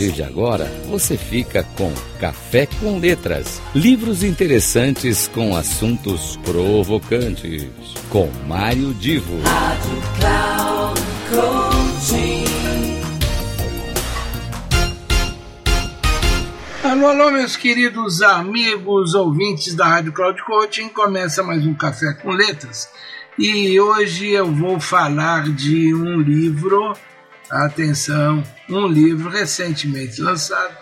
partir de agora, você fica com Café com Letras, livros interessantes com assuntos provocantes, com Mário Divo. Rádio Cloud Alô, alô, meus queridos amigos ouvintes da Rádio Cloud Coaching. Começa mais um Café com Letras. E hoje eu vou falar de um livro atenção, um livro recentemente lançado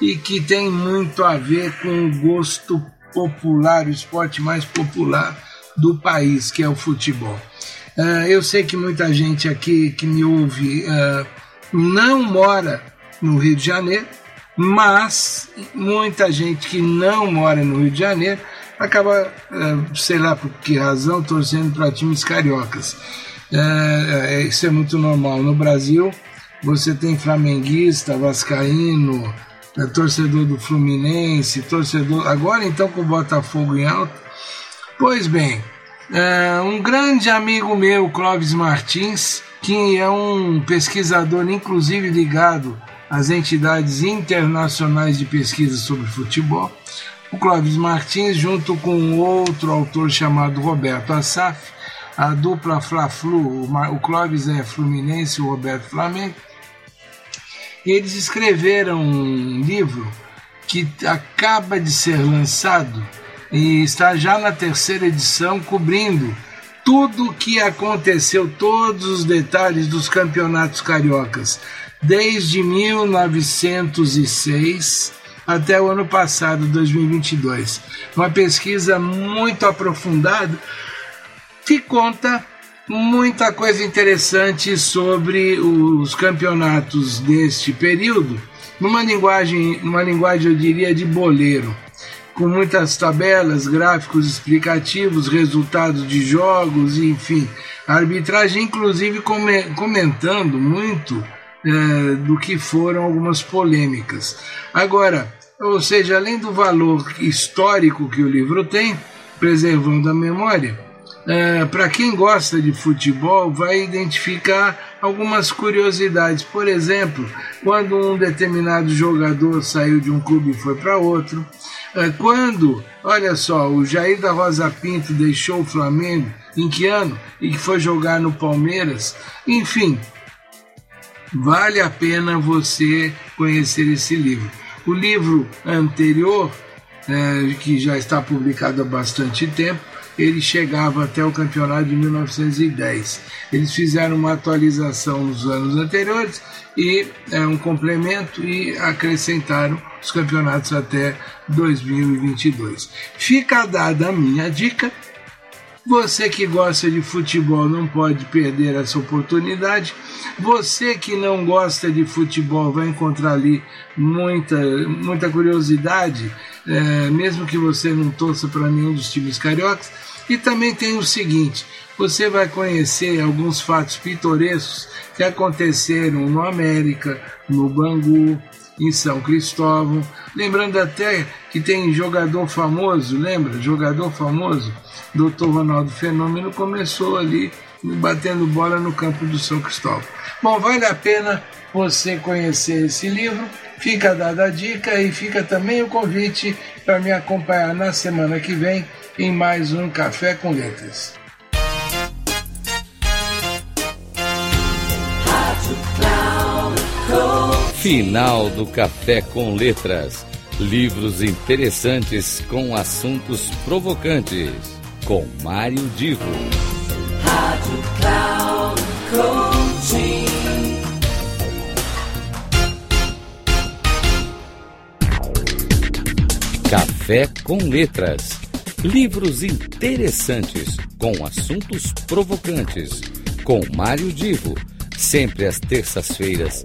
e que tem muito a ver com o gosto popular, o esporte mais popular do país, que é o futebol. Uh, eu sei que muita gente aqui que me ouve uh, não mora no Rio de Janeiro, mas muita gente que não mora no Rio de Janeiro acaba, uh, sei lá por que razão, torcendo para times cariocas. É, isso é muito normal. No Brasil, você tem flamenguista, vascaíno, é, torcedor do Fluminense, torcedor. Agora então com o Botafogo em alta. Pois bem, é, um grande amigo meu, Clóvis Martins, que é um pesquisador, inclusive ligado às entidades internacionais de pesquisa sobre futebol, o Clóvis Martins, junto com outro autor chamado Roberto Assaf, a dupla Fla-Flu, o Clóvis é Fluminense, o Roberto Flamengo, eles escreveram um livro que acaba de ser lançado e está já na terceira edição, cobrindo tudo o que aconteceu, todos os detalhes dos campeonatos cariocas, desde 1906 até o ano passado, 2022. Uma pesquisa muito aprofundada que conta muita coisa interessante sobre os campeonatos deste período, numa linguagem, numa linguagem eu diria de boleiro, com muitas tabelas, gráficos explicativos, resultados de jogos, enfim, a arbitragem inclusive comentando muito é, do que foram algumas polêmicas. Agora, ou seja, além do valor histórico que o livro tem, preservando a memória, é, para quem gosta de futebol, vai identificar algumas curiosidades. Por exemplo, quando um determinado jogador saiu de um clube e foi para outro. É, quando, olha só, o Jair da Rosa Pinto deixou o Flamengo, em que ano? E que foi jogar no Palmeiras. Enfim, vale a pena você conhecer esse livro. O livro anterior, é, que já está publicado há bastante tempo, ele chegava até o campeonato de 1910. Eles fizeram uma atualização nos anos anteriores e é, um complemento e acrescentaram os campeonatos até 2022. Fica dada a minha dica. Você que gosta de futebol não pode perder essa oportunidade. Você que não gosta de futebol vai encontrar ali muita, muita curiosidade, é, mesmo que você não torça para nenhum dos times cariocas e também tem o seguinte: você vai conhecer alguns fatos pitorescos que aconteceram no América, no Bangu, em São Cristóvão. Lembrando até que tem jogador famoso, lembra? Jogador famoso, Dr. Ronaldo Fenômeno, começou ali batendo bola no campo do São Cristóvão. Bom, vale a pena você conhecer esse livro. Fica dada a dica e fica também o convite para me acompanhar na semana que vem em mais um Café com Letras. Final do Café com Letras. Livros interessantes com assuntos provocantes. Com Mário Divo. Rádio Cloud Coaching. Café com Letras Livros interessantes com assuntos provocantes. Com Mário Divo. Sempre às terças-feiras,